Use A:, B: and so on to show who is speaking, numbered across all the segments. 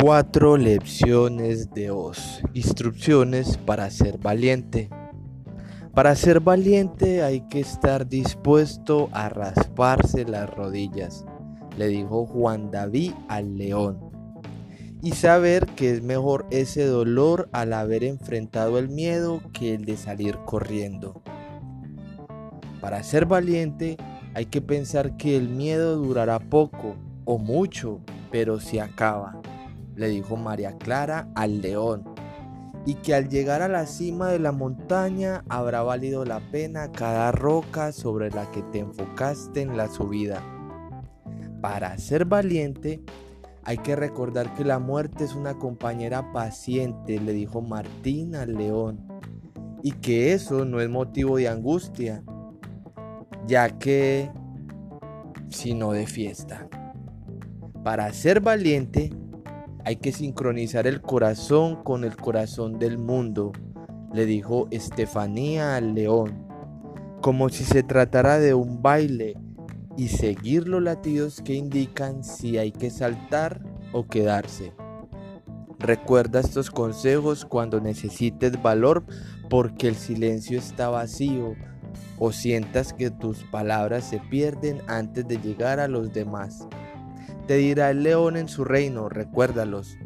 A: Cuatro lecciones de Oz. Instrucciones para ser valiente. Para ser valiente hay que estar dispuesto a rasparse las rodillas, le dijo Juan David al león. Y saber que es mejor ese dolor al haber enfrentado el miedo que el de salir corriendo. Para ser valiente hay que pensar que el miedo durará poco o mucho, pero se acaba le dijo María Clara al león, y que al llegar a la cima de la montaña habrá valido la pena cada roca sobre la que te enfocaste en la subida. Para ser valiente, hay que recordar que la muerte es una compañera paciente, le dijo Martín al león, y que eso no es motivo de angustia, ya que sino de fiesta. Para ser valiente, hay que sincronizar el corazón con el corazón del mundo, le dijo Estefanía al león, como si se tratara de un baile y seguir los latidos que indican si hay que saltar o quedarse. Recuerda estos consejos cuando necesites valor porque el silencio está vacío o sientas que tus palabras se pierden antes de llegar a los demás. Te dirá el león en su reino, recuérdalos,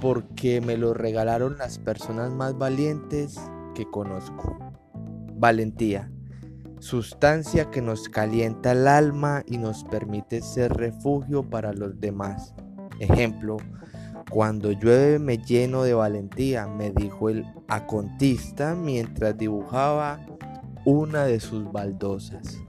A: porque me lo regalaron las personas más valientes que conozco. Valentía, sustancia que nos calienta el alma y nos permite ser refugio para los demás. Ejemplo, cuando llueve me lleno de valentía, me dijo el acontista mientras dibujaba una de sus baldosas.